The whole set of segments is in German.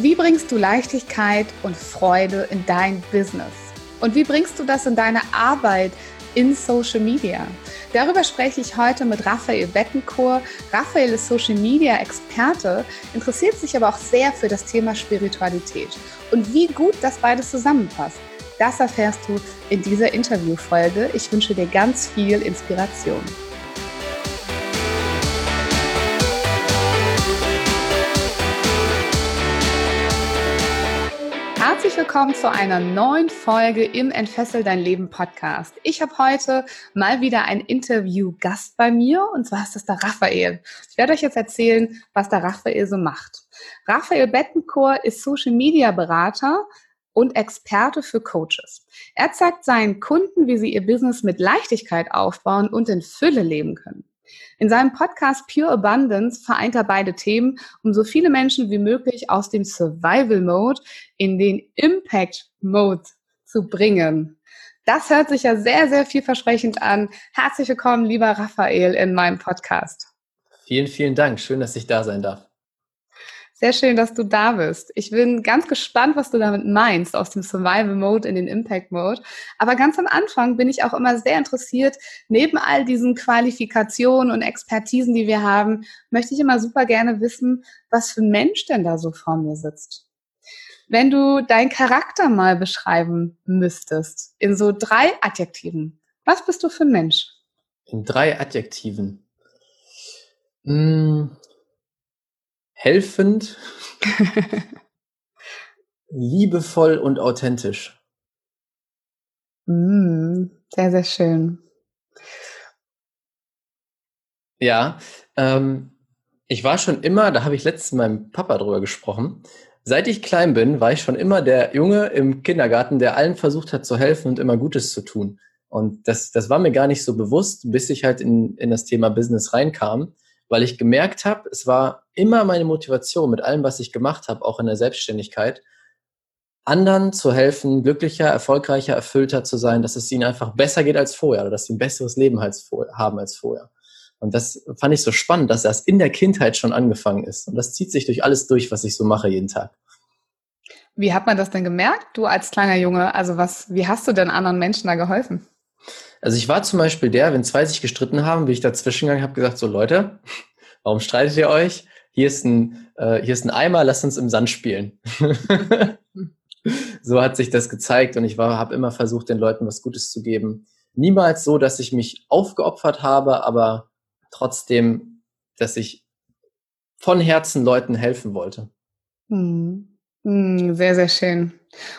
Wie bringst du Leichtigkeit und Freude in dein Business? Und wie bringst du das in deine Arbeit in Social Media? Darüber spreche ich heute mit Raphael Bettencourt. Raphael ist Social Media Experte, interessiert sich aber auch sehr für das Thema Spiritualität. Und wie gut das beides zusammenpasst, das erfährst du in dieser Interviewfolge. Ich wünsche dir ganz viel Inspiration. Willkommen zu einer neuen Folge im Entfessel dein Leben Podcast. Ich habe heute mal wieder einen Interviewgast bei mir und zwar ist das der Raphael. Ich werde euch jetzt erzählen, was der Raphael so macht. Raphael Bettencourt ist Social Media Berater und Experte für Coaches. Er zeigt seinen Kunden, wie sie ihr Business mit Leichtigkeit aufbauen und in Fülle leben können. In seinem Podcast Pure Abundance vereint er beide Themen, um so viele Menschen wie möglich aus dem Survival Mode in den Impact Mode zu bringen. Das hört sich ja sehr, sehr vielversprechend an. Herzlich willkommen, lieber Raphael, in meinem Podcast. Vielen, vielen Dank. Schön, dass ich da sein darf. Sehr schön, dass du da bist. Ich bin ganz gespannt, was du damit meinst, aus dem Survival Mode in den Impact Mode. Aber ganz am Anfang bin ich auch immer sehr interessiert, neben all diesen Qualifikationen und Expertisen, die wir haben, möchte ich immer super gerne wissen, was für ein Mensch denn da so vor mir sitzt. Wenn du deinen Charakter mal beschreiben müsstest, in so drei Adjektiven, was bist du für ein Mensch? In drei Adjektiven. Hm, helfend, liebevoll und authentisch. Mm, sehr, sehr schön. Ja, ähm, ich war schon immer, da habe ich letztens mit meinem Papa drüber gesprochen. Seit ich klein bin, war ich schon immer der Junge im Kindergarten, der allen versucht hat zu helfen und immer Gutes zu tun. Und das, das war mir gar nicht so bewusst, bis ich halt in, in das Thema Business reinkam weil ich gemerkt habe, es war immer meine Motivation mit allem, was ich gemacht habe, auch in der Selbstständigkeit, anderen zu helfen, glücklicher, erfolgreicher, erfüllter zu sein, dass es ihnen einfach besser geht als vorher oder dass sie ein besseres Leben als vor, haben als vorher. Und das fand ich so spannend, dass das in der Kindheit schon angefangen ist. Und das zieht sich durch alles durch, was ich so mache jeden Tag. Wie hat man das denn gemerkt, du als kleiner Junge? Also was, wie hast du denn anderen Menschen da geholfen? Also ich war zum Beispiel der, wenn zwei sich gestritten haben, bin ich dazwischen gegangen, habe gesagt, so Leute, warum streitet ihr euch? Hier ist ein, äh, hier ist ein Eimer, lasst uns im Sand spielen. so hat sich das gezeigt und ich habe immer versucht, den Leuten was Gutes zu geben. Niemals so, dass ich mich aufgeopfert habe, aber trotzdem, dass ich von Herzen Leuten helfen wollte. Hm. Hm, sehr, sehr schön.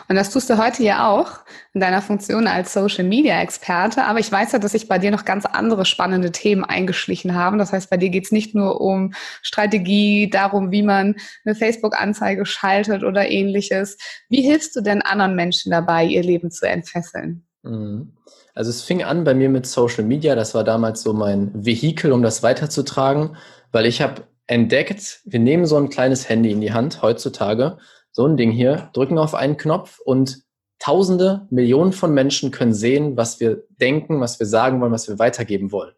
Und das tust du heute ja auch in deiner Funktion als Social Media Experte. Aber ich weiß ja, dass sich bei dir noch ganz andere spannende Themen eingeschlichen haben. Das heißt, bei dir geht es nicht nur um Strategie, darum, wie man eine Facebook-Anzeige schaltet oder ähnliches. Wie hilfst du denn anderen Menschen dabei, ihr Leben zu entfesseln? Mhm. Also es fing an bei mir mit Social Media. Das war damals so mein Vehikel, um das weiterzutragen, weil ich habe entdeckt, wir nehmen so ein kleines Handy in die Hand heutzutage so ein Ding hier, drücken auf einen Knopf und Tausende, Millionen von Menschen können sehen, was wir denken, was wir sagen wollen, was wir weitergeben wollen.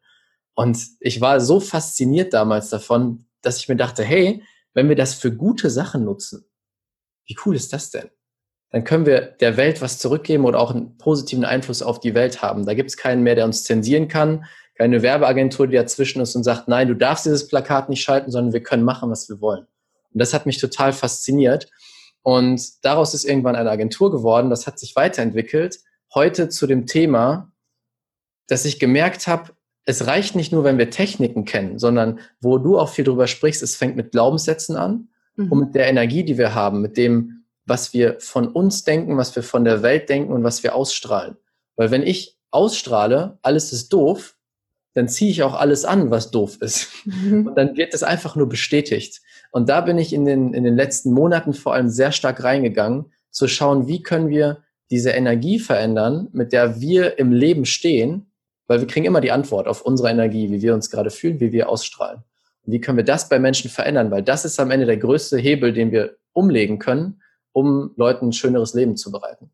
Und ich war so fasziniert damals davon, dass ich mir dachte, hey, wenn wir das für gute Sachen nutzen, wie cool ist das denn? Dann können wir der Welt was zurückgeben oder auch einen positiven Einfluss auf die Welt haben. Da gibt es keinen mehr, der uns zensieren kann, keine Werbeagentur, die dazwischen ist und sagt, nein, du darfst dieses Plakat nicht schalten, sondern wir können machen, was wir wollen. Und das hat mich total fasziniert. Und daraus ist irgendwann eine Agentur geworden. Das hat sich weiterentwickelt. Heute zu dem Thema, dass ich gemerkt habe, es reicht nicht nur, wenn wir Techniken kennen, sondern wo du auch viel drüber sprichst, es fängt mit Glaubenssätzen an mhm. und mit der Energie, die wir haben, mit dem, was wir von uns denken, was wir von der Welt denken und was wir ausstrahlen. Weil wenn ich ausstrahle, alles ist doof, dann ziehe ich auch alles an, was doof ist. Mhm. Und dann wird es einfach nur bestätigt. Und da bin ich in den, in den letzten Monaten vor allem sehr stark reingegangen, zu schauen, wie können wir diese Energie verändern, mit der wir im Leben stehen, weil wir kriegen immer die Antwort auf unsere Energie, wie wir uns gerade fühlen, wie wir ausstrahlen. Und wie können wir das bei Menschen verändern? Weil das ist am Ende der größte Hebel, den wir umlegen können, um Leuten ein schöneres Leben zu bereiten.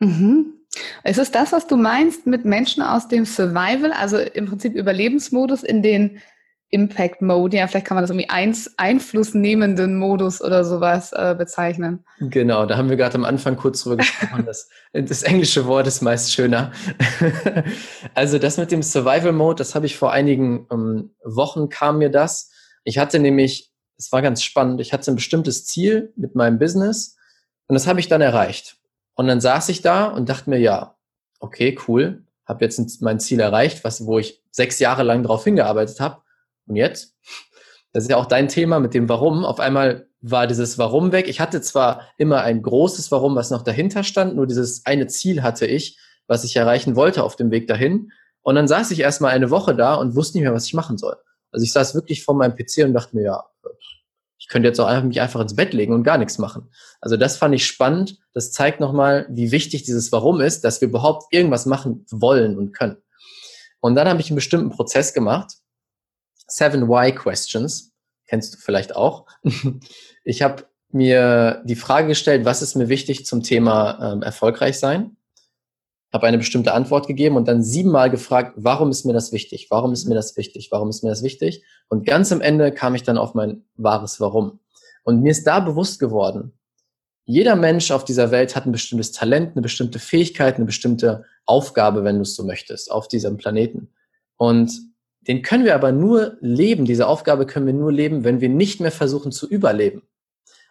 Mhm. Ist es das, was du meinst mit Menschen aus dem Survival, also im Prinzip Überlebensmodus in den Impact Mode, ja, vielleicht kann man das irgendwie eins, einflussnehmenden Modus oder sowas äh, bezeichnen. Genau, da haben wir gerade am Anfang kurz drüber gesprochen. das, das englische Wort ist meist schöner. also das mit dem Survival Mode, das habe ich vor einigen ähm, Wochen kam mir das. Ich hatte nämlich, es war ganz spannend, ich hatte ein bestimmtes Ziel mit meinem Business und das habe ich dann erreicht. Und dann saß ich da und dachte mir, ja, okay, cool, habe jetzt mein Ziel erreicht, was, wo ich sechs Jahre lang darauf hingearbeitet habe und jetzt? Das ist ja auch dein Thema mit dem Warum. Auf einmal war dieses Warum weg. Ich hatte zwar immer ein großes Warum, was noch dahinter stand, nur dieses eine Ziel hatte ich, was ich erreichen wollte auf dem Weg dahin. Und dann saß ich erstmal eine Woche da und wusste nicht mehr, was ich machen soll. Also ich saß wirklich vor meinem PC und dachte mir, ja, ich könnte jetzt auch einfach mich einfach ins Bett legen und gar nichts machen. Also das fand ich spannend. Das zeigt nochmal, wie wichtig dieses Warum ist, dass wir überhaupt irgendwas machen wollen und können. Und dann habe ich einen bestimmten Prozess gemacht, Seven Why Questions, kennst du vielleicht auch. Ich habe mir die Frage gestellt, was ist mir wichtig zum Thema ähm, erfolgreich sein? Habe eine bestimmte Antwort gegeben und dann siebenmal gefragt, warum ist mir das wichtig? Warum ist mir das wichtig? Warum ist mir das wichtig? Und ganz am Ende kam ich dann auf mein wahres Warum. Und mir ist da bewusst geworden, jeder Mensch auf dieser Welt hat ein bestimmtes Talent, eine bestimmte Fähigkeit, eine bestimmte Aufgabe, wenn du es so möchtest, auf diesem Planeten. Und den können wir aber nur leben, diese Aufgabe können wir nur leben, wenn wir nicht mehr versuchen zu überleben.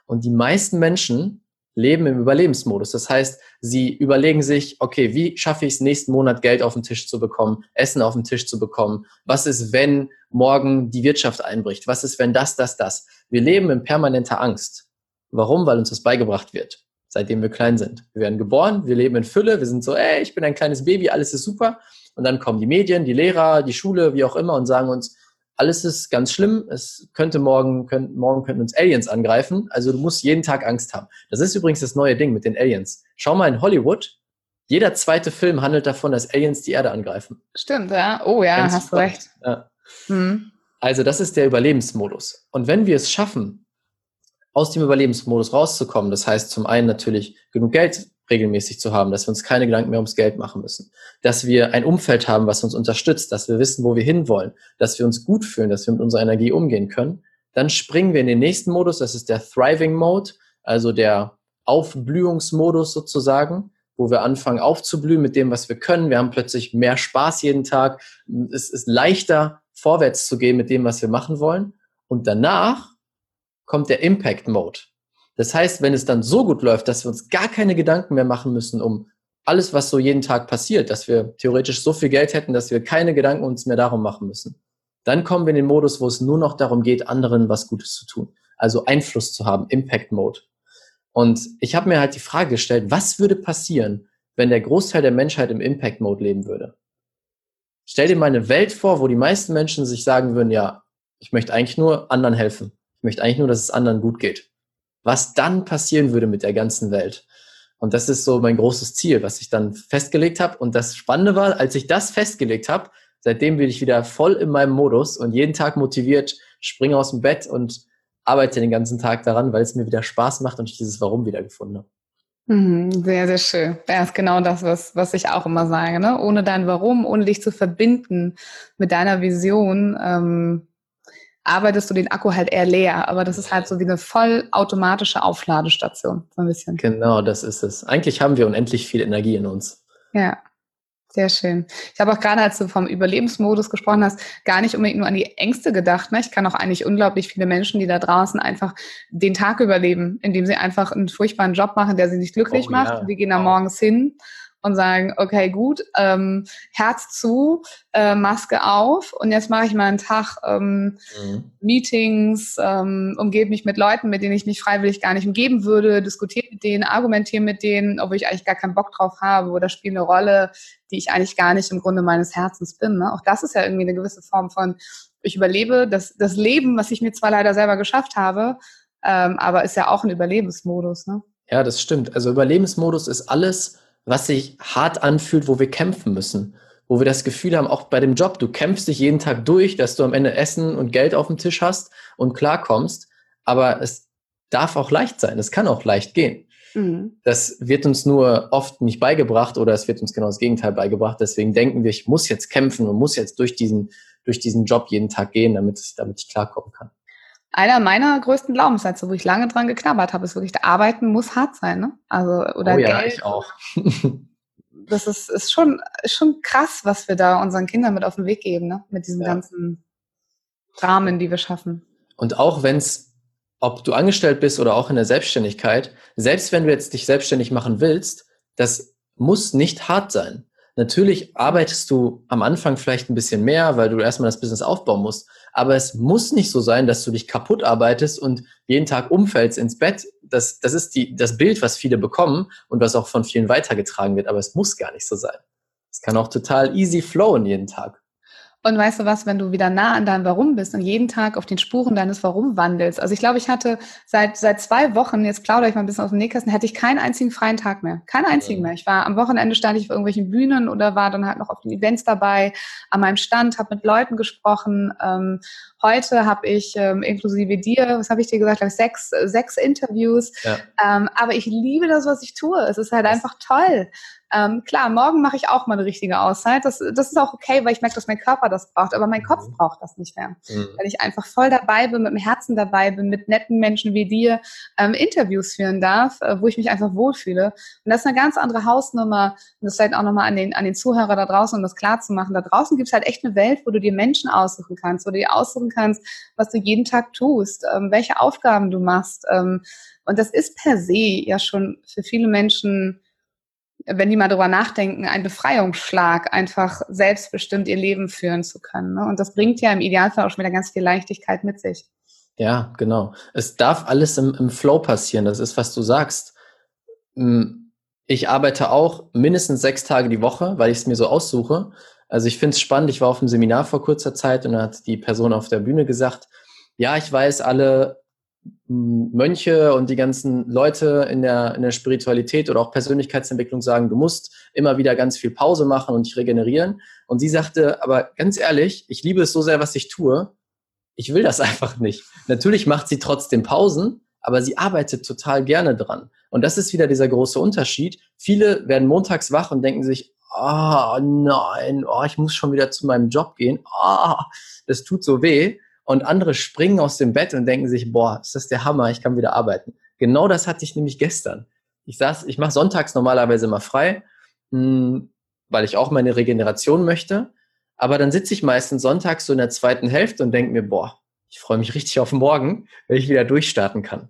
Und die meisten Menschen leben im Überlebensmodus. Das heißt, sie überlegen sich, okay, wie schaffe ich es, nächsten Monat Geld auf den Tisch zu bekommen, Essen auf den Tisch zu bekommen? Was ist, wenn morgen die Wirtschaft einbricht? Was ist, wenn das, das, das? Wir leben in permanenter Angst. Warum? Weil uns das beigebracht wird, seitdem wir klein sind. Wir werden geboren, wir leben in Fülle, wir sind so, ey, ich bin ein kleines Baby, alles ist super. Und dann kommen die Medien, die Lehrer, die Schule, wie auch immer und sagen uns, alles ist ganz schlimm. Es könnte morgen, können, morgen könnten uns Aliens angreifen. Also du musst jeden Tag Angst haben. Das ist übrigens das neue Ding mit den Aliens. Schau mal in Hollywood. Jeder zweite Film handelt davon, dass Aliens die Erde angreifen. Stimmt, ja. Oh ja, ganz hast spannend. recht. Ja. Hm. Also das ist der Überlebensmodus. Und wenn wir es schaffen, aus dem Überlebensmodus rauszukommen, das heißt zum einen natürlich genug Geld regelmäßig zu haben, dass wir uns keine Gedanken mehr ums Geld machen müssen, dass wir ein Umfeld haben, was uns unterstützt, dass wir wissen, wo wir hinwollen, dass wir uns gut fühlen, dass wir mit unserer Energie umgehen können, dann springen wir in den nächsten Modus, das ist der Thriving Mode, also der Aufblühungsmodus sozusagen, wo wir anfangen aufzublühen mit dem, was wir können. Wir haben plötzlich mehr Spaß jeden Tag. Es ist leichter, vorwärts zu gehen mit dem, was wir machen wollen. Und danach kommt der Impact Mode. Das heißt, wenn es dann so gut läuft, dass wir uns gar keine Gedanken mehr machen müssen um alles, was so jeden Tag passiert, dass wir theoretisch so viel Geld hätten, dass wir keine Gedanken uns mehr darum machen müssen, dann kommen wir in den Modus, wo es nur noch darum geht, anderen was Gutes zu tun. Also Einfluss zu haben, Impact Mode. Und ich habe mir halt die Frage gestellt, was würde passieren, wenn der Großteil der Menschheit im Impact Mode leben würde? Stell dir mal eine Welt vor, wo die meisten Menschen sich sagen würden, ja, ich möchte eigentlich nur anderen helfen. Ich möchte eigentlich nur, dass es anderen gut geht was dann passieren würde mit der ganzen Welt. Und das ist so mein großes Ziel, was ich dann festgelegt habe. Und das Spannende war, als ich das festgelegt habe, seitdem bin ich wieder voll in meinem Modus und jeden Tag motiviert, springe aus dem Bett und arbeite den ganzen Tag daran, weil es mir wieder Spaß macht und ich dieses Warum wiedergefunden habe. Mhm, sehr, sehr schön. Das ist genau das, was, was ich auch immer sage. Ne? Ohne dein Warum, ohne dich zu verbinden mit deiner Vision, ähm, arbeitest du den Akku halt eher leer. Aber das ist halt so wie eine vollautomatische Aufladestation, so ein bisschen. Genau, das ist es. Eigentlich haben wir unendlich viel Energie in uns. Ja. Sehr schön. Ich habe auch gerade, als du vom Überlebensmodus gesprochen hast, gar nicht unbedingt nur an die Ängste gedacht. Ne? Ich kann auch eigentlich unglaublich viele Menschen, die da draußen einfach den Tag überleben, indem sie einfach einen furchtbaren Job machen, der sie nicht glücklich oh, macht. Ja. Die gehen da morgens hin und sagen, okay, gut, ähm, Herz zu, äh, Maske auf und jetzt mache ich mal einen Tag ähm, mhm. Meetings, ähm, umgebe mich mit Leuten, mit denen ich mich freiwillig gar nicht umgeben würde, diskutiere mit denen, argumentiere mit denen, obwohl ich eigentlich gar keinen Bock drauf habe oder spiele eine Rolle, die ich eigentlich gar nicht im Grunde meines Herzens bin. Ne? Auch das ist ja irgendwie eine gewisse Form von, ich überlebe das, das Leben, was ich mir zwar leider selber geschafft habe, ähm, aber ist ja auch ein Überlebensmodus. Ne? Ja, das stimmt. Also Überlebensmodus ist alles, was sich hart anfühlt, wo wir kämpfen müssen. Wo wir das Gefühl haben, auch bei dem Job, du kämpfst dich jeden Tag durch, dass du am Ende Essen und Geld auf dem Tisch hast und klarkommst. Aber es darf auch leicht sein. Es kann auch leicht gehen. Mhm. Das wird uns nur oft nicht beigebracht oder es wird uns genau das Gegenteil beigebracht. Deswegen denken wir, ich muss jetzt kämpfen und muss jetzt durch diesen, durch diesen Job jeden Tag gehen, damit, damit ich klarkommen kann einer meiner größten Glaubenssätze, wo ich lange dran geknabbert habe, ist wirklich, Arbeiten muss hart sein, ne? Also, oder oh ja, Geld. ich auch. das ist, ist schon, ist schon krass, was wir da unseren Kindern mit auf den Weg geben, ne? Mit diesen ja. ganzen Rahmen, die wir schaffen. Und auch wenn es, ob du angestellt bist oder auch in der Selbstständigkeit, selbst wenn du jetzt dich selbstständig machen willst, das muss nicht hart sein. Natürlich arbeitest du am Anfang vielleicht ein bisschen mehr, weil du erstmal das Business aufbauen musst. Aber es muss nicht so sein, dass du dich kaputt arbeitest und jeden Tag umfällst ins Bett. Das, das ist die, das Bild, was viele bekommen und was auch von vielen weitergetragen wird. Aber es muss gar nicht so sein. Es kann auch total easy flowen jeden Tag. Und weißt du was, wenn du wieder nah an deinem Warum bist und jeden Tag auf den Spuren deines Warum wandelst. Also ich glaube, ich hatte seit, seit zwei Wochen, jetzt plaudere ich mal ein bisschen aus dem Nähkästen, hätte ich keinen einzigen freien Tag mehr. Keinen einzigen mehr. Ich war am Wochenende stand ich auf irgendwelchen Bühnen oder war dann halt noch auf den Events dabei, an meinem Stand, habe mit Leuten gesprochen. Ähm, heute habe ich ähm, inklusive dir, was habe ich dir gesagt, ich sechs, sechs Interviews. Ja. Ähm, aber ich liebe das, was ich tue. Es ist halt einfach toll. Ähm, klar, morgen mache ich auch mal eine richtige Auszeit. Das, das ist auch okay, weil ich merke, dass mein Körper das braucht, aber mein Kopf mhm. braucht das nicht mehr. Mhm. Weil ich einfach voll dabei bin, mit dem Herzen dabei bin, mit netten Menschen wie dir ähm, Interviews führen darf, äh, wo ich mich einfach wohlfühle. Und das ist eine ganz andere Hausnummer. Und das vielleicht auch nochmal an den, an den Zuhörer da draußen, um das klar zu machen. Da draußen gibt es halt echt eine Welt, wo du dir Menschen aussuchen kannst, wo du dir aussuchen kannst, was du jeden Tag tust, ähm, welche Aufgaben du machst. Ähm, und das ist per se ja schon für viele Menschen wenn die mal drüber nachdenken, ein Befreiungsschlag, einfach selbstbestimmt ihr Leben führen zu können. Ne? Und das bringt ja im Idealfall auch schon wieder ganz viel Leichtigkeit mit sich. Ja, genau. Es darf alles im, im Flow passieren. Das ist, was du sagst. Hm, ich arbeite auch mindestens sechs Tage die Woche, weil ich es mir so aussuche. Also ich finde es spannend. Ich war auf einem Seminar vor kurzer Zeit und da hat die Person auf der Bühne gesagt, ja, ich weiß, alle Mönche und die ganzen Leute in der, in der Spiritualität oder auch Persönlichkeitsentwicklung sagen, du musst immer wieder ganz viel Pause machen und dich regenerieren. Und sie sagte, aber ganz ehrlich, ich liebe es so sehr, was ich tue. Ich will das einfach nicht. Natürlich macht sie trotzdem Pausen, aber sie arbeitet total gerne dran. Und das ist wieder dieser große Unterschied. Viele werden montags wach und denken sich, ah, oh, nein, oh, ich muss schon wieder zu meinem Job gehen. Ah, oh, das tut so weh und andere springen aus dem Bett und denken sich, boah, ist das der Hammer, ich kann wieder arbeiten. Genau das hatte ich nämlich gestern. Ich saß, ich mache sonntags normalerweise immer frei, mh, hm, weil ich auch meine Regeneration möchte. Aber dann sitze ich meistens sonntags so in der zweiten Hälfte und denke mir, boah, ich freue mich richtig auf morgen, wenn ich wieder durchstarten kann.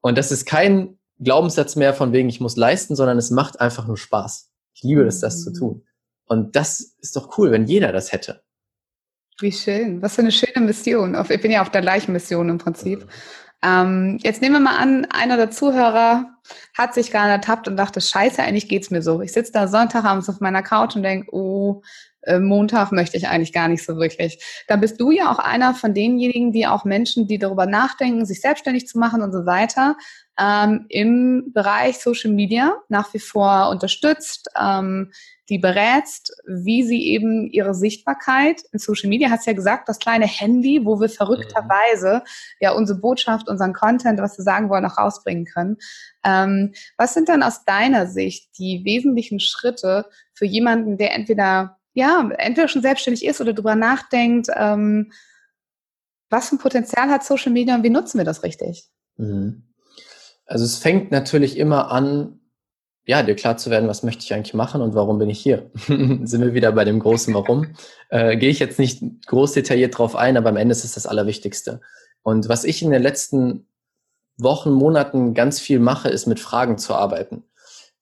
Und das ist kein Glaubenssatz mehr von wegen, ich muss leisten, sondern es macht einfach nur Spaß. Ich liebe es, das zu tun. Und das ist doch cool, wenn jeder das hätte. Wie schön. Was für eine schöne Mission. Ich bin ja auf der gleichen Mission im Prinzip. Ähm, jetzt nehmen wir mal an, einer der Zuhörer hat sich gerade ertappt und dachte, scheiße, eigentlich geht's mir so. Ich sitze da Sonntagabends auf meiner Couch und denke, oh, äh, Montag möchte ich eigentlich gar nicht so wirklich. Da bist du ja auch einer von denjenigen, die auch Menschen, die darüber nachdenken, sich selbstständig zu machen und so weiter, ähm, im Bereich Social Media nach wie vor unterstützt, ähm, die berätst, wie sie eben ihre Sichtbarkeit in Social Media, hast ja gesagt, das kleine Handy, wo wir verrückterweise mhm. ja unsere Botschaft, unseren Content, was wir sagen wollen, auch rausbringen können. Ähm, was sind dann aus deiner Sicht die wesentlichen Schritte für jemanden, der entweder ja, entweder schon selbstständig ist oder darüber nachdenkt, ähm, was für ein Potenzial hat Social Media und wie nutzen wir das richtig? Mhm. Also es fängt natürlich immer an, ja, dir klar zu werden, was möchte ich eigentlich machen und warum bin ich hier? Sind wir wieder bei dem großen Warum? Äh, Gehe ich jetzt nicht groß detailliert drauf ein, aber am Ende ist es das Allerwichtigste. Und was ich in den letzten Wochen, Monaten ganz viel mache, ist mit Fragen zu arbeiten.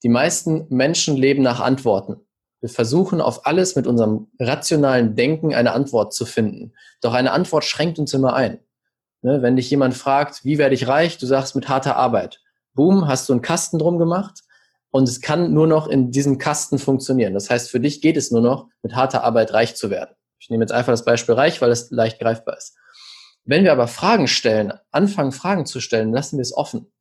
Die meisten Menschen leben nach Antworten. Wir versuchen auf alles mit unserem rationalen Denken eine Antwort zu finden. Doch eine Antwort schränkt uns immer ein. Ne, wenn dich jemand fragt, wie werde ich reich, du sagst mit harter Arbeit. Boom, hast du einen Kasten drum gemacht und es kann nur noch in diesem Kasten funktionieren. Das heißt, für dich geht es nur noch, mit harter Arbeit reich zu werden. Ich nehme jetzt einfach das Beispiel reich, weil es leicht greifbar ist. Wenn wir aber Fragen stellen, anfangen Fragen zu stellen, lassen wir es offen.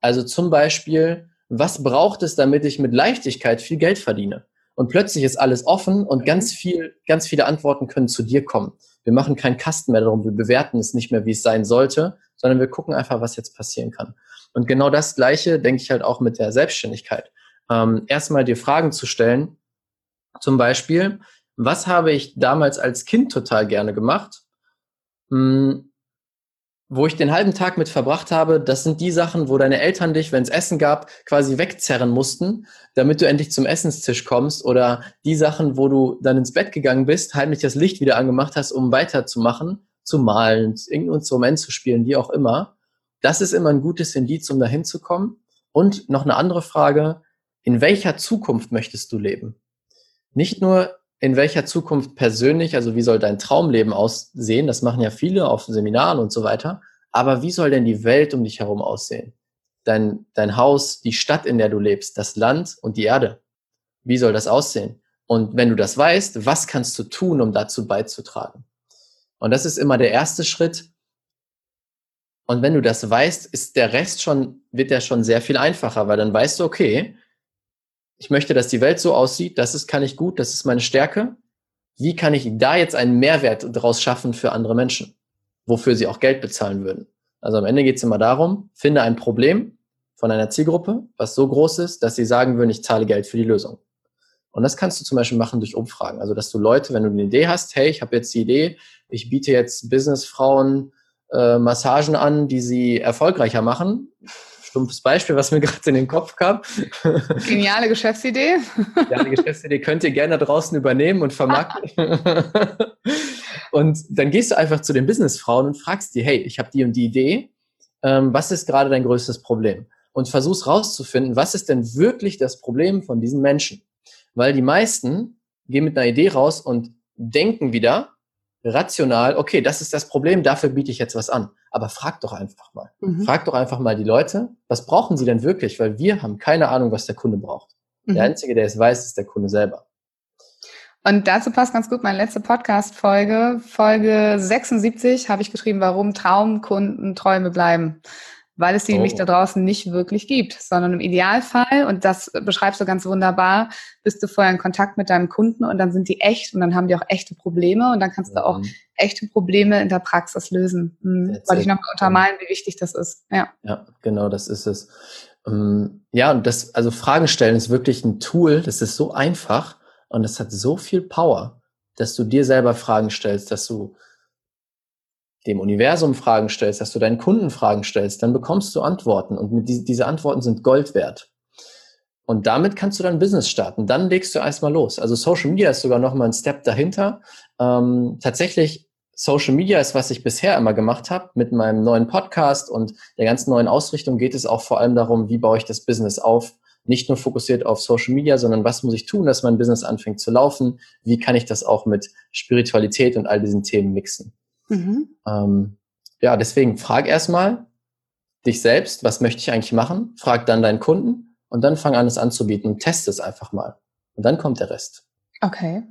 Also zum Beispiel, was braucht es, damit ich mit Leichtigkeit viel Geld verdiene? Und plötzlich ist alles offen und ganz viel, ganz viele Antworten können zu dir kommen. Wir machen keinen Kasten mehr darum, wir bewerten es nicht mehr, wie es sein sollte, sondern wir gucken einfach, was jetzt passieren kann. Und genau das Gleiche denke ich halt auch mit der Selbstständigkeit. Ähm, erstmal dir Fragen zu stellen, zum Beispiel, was habe ich damals als Kind total gerne gemacht? Hm, wo ich den halben Tag mit verbracht habe, das sind die Sachen, wo deine Eltern dich, wenn es Essen gab, quasi wegzerren mussten, damit du endlich zum Essenstisch kommst. Oder die Sachen, wo du dann ins Bett gegangen bist, heimlich das Licht wieder angemacht hast, um weiterzumachen, zu malen, irgendein Instrument zu spielen, wie auch immer. Das ist immer ein gutes Indiz, um dahin zu kommen. Und noch eine andere Frage, in welcher Zukunft möchtest du leben? Nicht nur in welcher Zukunft persönlich, also wie soll dein Traumleben aussehen? Das machen ja viele auf Seminaren und so weiter. Aber wie soll denn die Welt um dich herum aussehen? Dein, dein Haus, die Stadt, in der du lebst, das Land und die Erde. Wie soll das aussehen? Und wenn du das weißt, was kannst du tun, um dazu beizutragen? Und das ist immer der erste Schritt. Und wenn du das weißt, ist der Rest schon, wird der schon sehr viel einfacher, weil dann weißt du, okay, ich möchte, dass die Welt so aussieht, das ist, kann ich gut, das ist meine Stärke. Wie kann ich da jetzt einen Mehrwert daraus schaffen für andere Menschen, wofür sie auch Geld bezahlen würden? Also am Ende geht es immer darum, finde ein Problem von einer Zielgruppe, was so groß ist, dass sie sagen würden, ich zahle Geld für die Lösung. Und das kannst du zum Beispiel machen durch Umfragen. Also dass du Leute, wenn du eine Idee hast, hey, ich habe jetzt die Idee, ich biete jetzt Businessfrauen äh, Massagen an, die sie erfolgreicher machen stumpfes Beispiel, was mir gerade in den Kopf kam. Geniale Geschäftsidee. Geniale Geschäftsidee könnt ihr gerne draußen übernehmen und vermarkten. und dann gehst du einfach zu den Businessfrauen und fragst die, hey, ich habe die und die Idee. Ähm, was ist gerade dein größtes Problem? Und versuchst rauszufinden, was ist denn wirklich das Problem von diesen Menschen? Weil die meisten gehen mit einer Idee raus und denken wieder, rational, okay, das ist das Problem, dafür biete ich jetzt was an. Aber frag doch einfach mal. Mhm. Frag doch einfach mal die Leute, was brauchen sie denn wirklich? Weil wir haben keine Ahnung, was der Kunde braucht. Mhm. Der Einzige, der es weiß, ist der Kunde selber. Und dazu passt ganz gut meine letzte Podcast-Folge. Folge 76 habe ich geschrieben, warum Traumkunden Träume bleiben weil es die oh. nämlich da draußen nicht wirklich gibt, sondern im Idealfall, und das beschreibst du ganz wunderbar, bist du vorher in Kontakt mit deinem Kunden und dann sind die echt und dann haben die auch echte Probleme und dann kannst mhm. du auch mhm. echte Probleme in der Praxis lösen. Mhm. Wollte ich nochmal untermalen, wie wichtig das ist. Ja, ja genau, das ist es. Ähm, ja, und das, also Fragen stellen ist wirklich ein Tool, das ist so einfach und es hat so viel Power, dass du dir selber Fragen stellst, dass du dem Universum Fragen stellst, dass du deinen Kunden Fragen stellst, dann bekommst du Antworten und die, diese Antworten sind Gold wert. Und damit kannst du dein Business starten. Dann legst du erstmal los. Also Social Media ist sogar noch mal ein Step dahinter. Ähm, tatsächlich, Social Media ist, was ich bisher immer gemacht habe. Mit meinem neuen Podcast und der ganzen neuen Ausrichtung geht es auch vor allem darum, wie baue ich das Business auf. Nicht nur fokussiert auf Social Media, sondern was muss ich tun, dass mein Business anfängt zu laufen? Wie kann ich das auch mit Spiritualität und all diesen Themen mixen? Mhm. Ähm, ja, deswegen frag erstmal dich selbst, was möchte ich eigentlich machen? Frag dann deinen Kunden und dann fang an, es anzubieten und teste es einfach mal. Und dann kommt der Rest. Okay.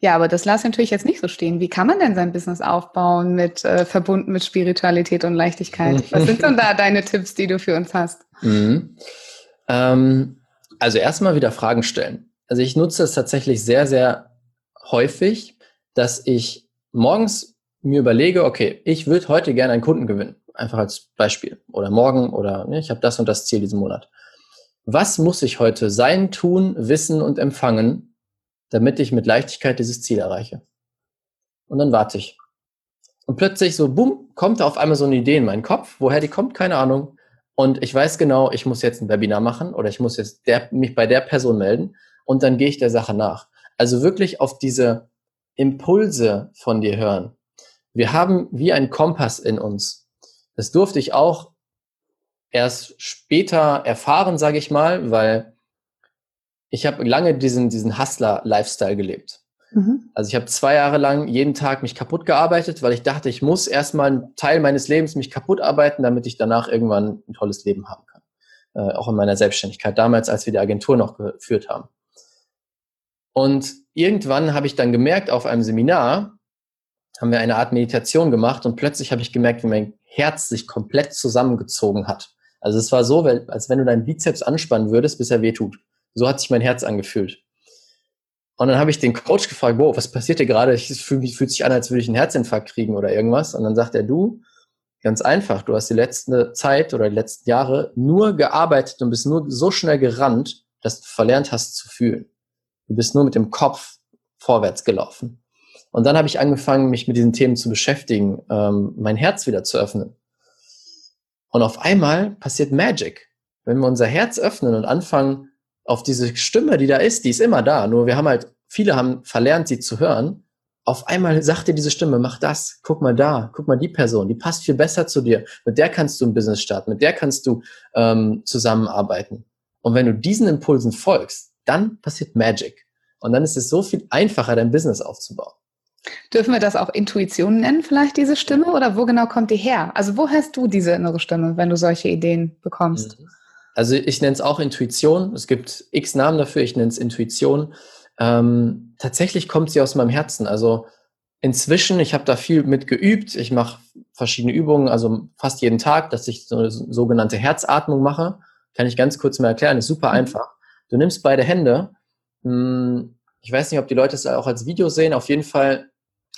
Ja, aber das lass natürlich jetzt nicht so stehen. Wie kann man denn sein Business aufbauen mit äh, verbunden mit Spiritualität und Leichtigkeit? Was sind denn da deine Tipps, die du für uns hast? Mhm. Ähm, also erstmal wieder Fragen stellen. Also ich nutze es tatsächlich sehr, sehr häufig, dass ich morgens mir überlege, okay, ich würde heute gerne einen Kunden gewinnen, einfach als Beispiel, oder morgen, oder ne, ich habe das und das Ziel diesen Monat. Was muss ich heute sein, tun, wissen und empfangen, damit ich mit Leichtigkeit dieses Ziel erreiche? Und dann warte ich. Und plötzlich so, bumm, kommt da auf einmal so eine Idee in meinen Kopf. Woher die kommt, keine Ahnung. Und ich weiß genau, ich muss jetzt ein Webinar machen oder ich muss jetzt der, mich bei der Person melden und dann gehe ich der Sache nach. Also wirklich auf diese Impulse von dir hören. Wir haben wie ein Kompass in uns. Das durfte ich auch erst später erfahren, sage ich mal, weil ich habe lange diesen, diesen Hustler-Lifestyle gelebt. Mhm. Also ich habe zwei Jahre lang jeden Tag mich kaputt gearbeitet, weil ich dachte, ich muss erstmal einen Teil meines Lebens mich kaputt arbeiten, damit ich danach irgendwann ein tolles Leben haben kann. Äh, auch in meiner Selbstständigkeit, damals, als wir die Agentur noch geführt haben. Und irgendwann habe ich dann gemerkt auf einem Seminar, haben wir eine Art Meditation gemacht und plötzlich habe ich gemerkt, wie mein Herz sich komplett zusammengezogen hat. Also es war so, als wenn du deinen Bizeps anspannen würdest, bis er wehtut. So hat sich mein Herz angefühlt. Und dann habe ich den Coach gefragt, wow, was passiert hier gerade? Mich fühlt sich an, als würde ich einen Herzinfarkt kriegen oder irgendwas. Und dann sagt er, du, ganz einfach, du hast die letzte Zeit oder die letzten Jahre nur gearbeitet und bist nur so schnell gerannt, dass du verlernt hast zu fühlen. Du bist nur mit dem Kopf vorwärts gelaufen. Und dann habe ich angefangen, mich mit diesen Themen zu beschäftigen, ähm, mein Herz wieder zu öffnen. Und auf einmal passiert Magic. Wenn wir unser Herz öffnen und anfangen, auf diese Stimme, die da ist, die ist immer da. Nur wir haben halt, viele haben verlernt, sie zu hören. Auf einmal sagt dir diese Stimme, mach das, guck mal da, guck mal die Person, die passt viel besser zu dir. Mit der kannst du ein Business starten, mit der kannst du ähm, zusammenarbeiten. Und wenn du diesen Impulsen folgst, dann passiert Magic. Und dann ist es so viel einfacher, dein Business aufzubauen. Dürfen wir das auch Intuition nennen, vielleicht diese Stimme? Oder wo genau kommt die her? Also wo hast du diese innere Stimme, wenn du solche Ideen bekommst? Mhm. Also ich nenne es auch Intuition. Es gibt x Namen dafür, ich nenne es Intuition. Ähm, tatsächlich kommt sie aus meinem Herzen. Also inzwischen, ich habe da viel mit geübt. Ich mache verschiedene Übungen, also fast jeden Tag, dass ich so eine sogenannte Herzatmung mache. Kann ich ganz kurz mal erklären, ist super mhm. einfach. Du nimmst beide Hände. Hm, ich weiß nicht, ob die Leute es auch als Video sehen. Auf jeden Fall.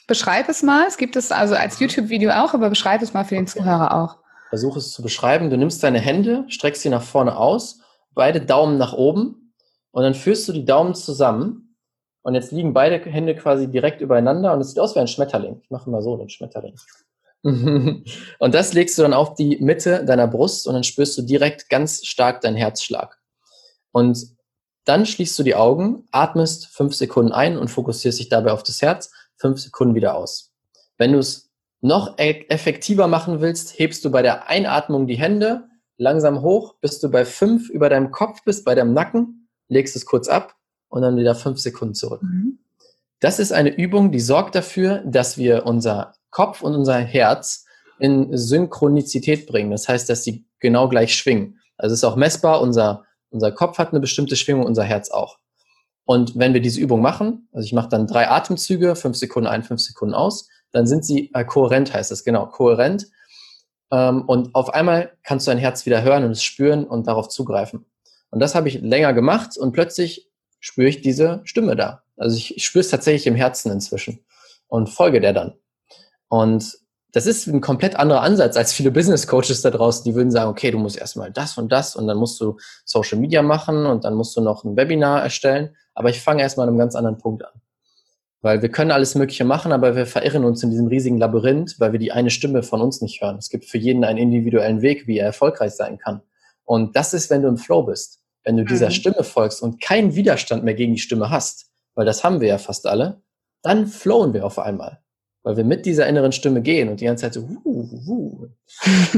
Beschreib es mal. Es gibt es also als YouTube-Video auch, aber beschreib es mal für den Zuhörer auch. Versuche es zu beschreiben. Du nimmst deine Hände, streckst sie nach vorne aus, beide Daumen nach oben und dann führst du die Daumen zusammen. Und jetzt liegen beide Hände quasi direkt übereinander und es sieht aus wie ein Schmetterling. Ich mache mal so den Schmetterling. und das legst du dann auf die Mitte deiner Brust und dann spürst du direkt ganz stark deinen Herzschlag. Und dann schließt du die Augen, atmest fünf Sekunden ein und fokussierst dich dabei auf das Herz, fünf Sekunden wieder aus. Wenn du es noch e-, effektiver machen willst, hebst du bei der Einatmung die Hände langsam hoch, bis du bei fünf über deinem Kopf bist, bei deinem Nacken, legst es kurz ab und dann wieder fünf Sekunden zurück. Mhm. Das ist eine Übung, die sorgt dafür, dass wir unser Kopf und unser Herz in Synchronizität bringen. Das heißt, dass sie genau gleich schwingen. Also es ist auch messbar, unser unser Kopf hat eine bestimmte Schwingung, unser Herz auch. Und wenn wir diese Übung machen, also ich mache dann drei Atemzüge, fünf Sekunden ein, fünf Sekunden aus, dann sind sie äh, kohärent, heißt das, genau, kohärent. Ähm, und auf einmal kannst du dein Herz wieder hören und es spüren und darauf zugreifen. Und das habe ich länger gemacht und plötzlich spüre ich diese Stimme da. Also ich, ich spüre es tatsächlich im Herzen inzwischen und folge der dann. Und das ist ein komplett anderer Ansatz als viele Business Coaches da draußen, die würden sagen, okay, du musst erstmal das und das und dann musst du Social Media machen und dann musst du noch ein Webinar erstellen. Aber ich fange erstmal an einem ganz anderen Punkt an. Weil wir können alles Mögliche machen, aber wir verirren uns in diesem riesigen Labyrinth, weil wir die eine Stimme von uns nicht hören. Es gibt für jeden einen individuellen Weg, wie er erfolgreich sein kann. Und das ist, wenn du im Flow bist. Wenn du dieser mhm. Stimme folgst und keinen Widerstand mehr gegen die Stimme hast, weil das haben wir ja fast alle, dann flowen wir auf einmal weil wir mit dieser inneren Stimme gehen und die ganze Zeit so uh, uh, uh,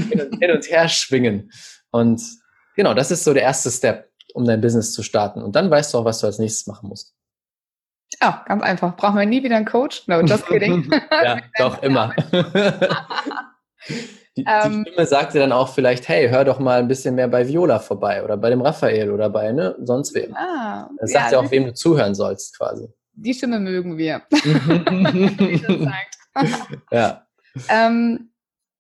hin, und, her schwingen. Und genau, das ist so der erste Step, um dein Business zu starten. Und dann weißt du auch, was du als nächstes machen musst. Ja, ganz einfach. Brauchen wir nie wieder einen Coach? No, just kidding. ja, doch, immer. Die, die ähm, Stimme sagt dir dann auch vielleicht, hey, hör doch mal ein bisschen mehr bei Viola vorbei oder bei dem Raphael oder bei ne, sonst wem. Ah, das sagt ja, dir auch, wem du zuhören sollst quasi. Die Stimme mögen wir. Ja. Ähm,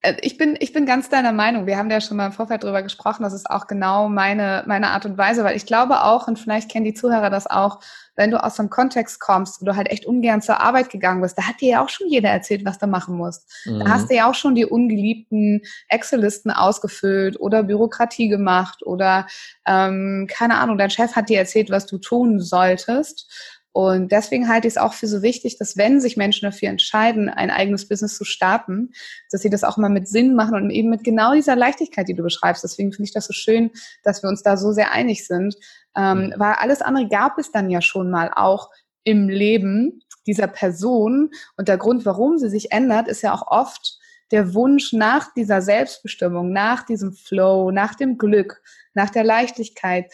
äh, ich bin, ich bin ganz deiner Meinung. Wir haben ja schon mal im Vorfeld drüber gesprochen. Das ist auch genau meine, meine Art und Weise, weil ich glaube auch, und vielleicht kennen die Zuhörer das auch, wenn du aus einem Kontext kommst, wo du halt echt ungern zur Arbeit gegangen bist, da hat dir ja auch schon jeder erzählt, was du machen musst. Mhm. Da hast du ja auch schon die ungeliebten Excel-Listen ausgefüllt oder Bürokratie gemacht oder ähm, keine Ahnung, dein Chef hat dir erzählt, was du tun solltest. Und deswegen halte ich es auch für so wichtig, dass wenn sich Menschen dafür entscheiden, ein eigenes Business zu starten, dass sie das auch mal mit Sinn machen und eben mit genau dieser Leichtigkeit, die du beschreibst. Deswegen finde ich das so schön, dass wir uns da so sehr einig sind. Ähm, mhm. weil alles andere gab es dann ja schon mal auch im Leben dieser Person. Und der Grund, warum sie sich ändert, ist ja auch oft der Wunsch nach dieser Selbstbestimmung, nach diesem Flow, nach dem Glück, nach der Leichtigkeit,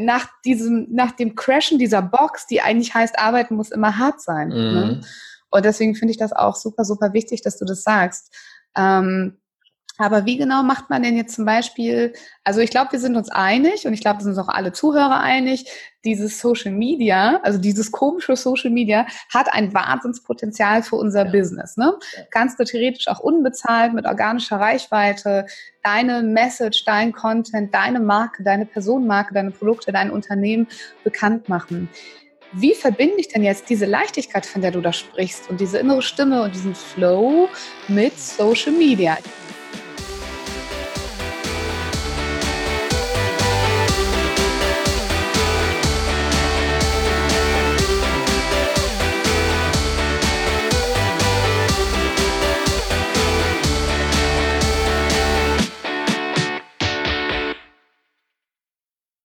nach diesem, nach dem Crashen dieser Box, die eigentlich heißt, arbeiten muss immer hart sein. Ne? Mhm. Ne? Und deswegen finde ich das auch super, super wichtig, dass du das sagst. Ähm, Aber wie genau macht man denn jetzt zum Beispiel, also ich glaube, wir sind uns einig und ich glaube, wir sind uns auch alle Zuhörer einig, dieses Social Media, also dieses komische Social Media hat ein Wahnsinnspotenzial für unser ja. Business. Ne? Kannst du theoretisch auch unbezahlt mit organischer Reichweite deine Message, dein Content, deine Marke, deine Personenmarke, deine Produkte, dein Unternehmen bekannt machen wie verbinde ich denn jetzt diese Leichtigkeit, von der du da sprichst und diese innere Stimme und diesen Flow mit Social Media?